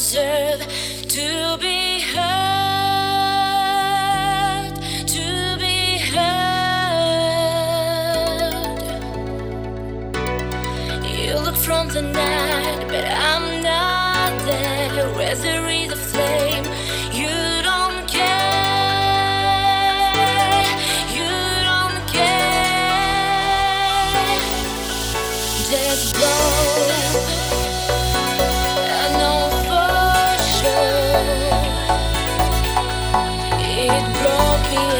deserve to be heard, to be heard. You look from the night, but I'm not there. Where's the reason? It broke me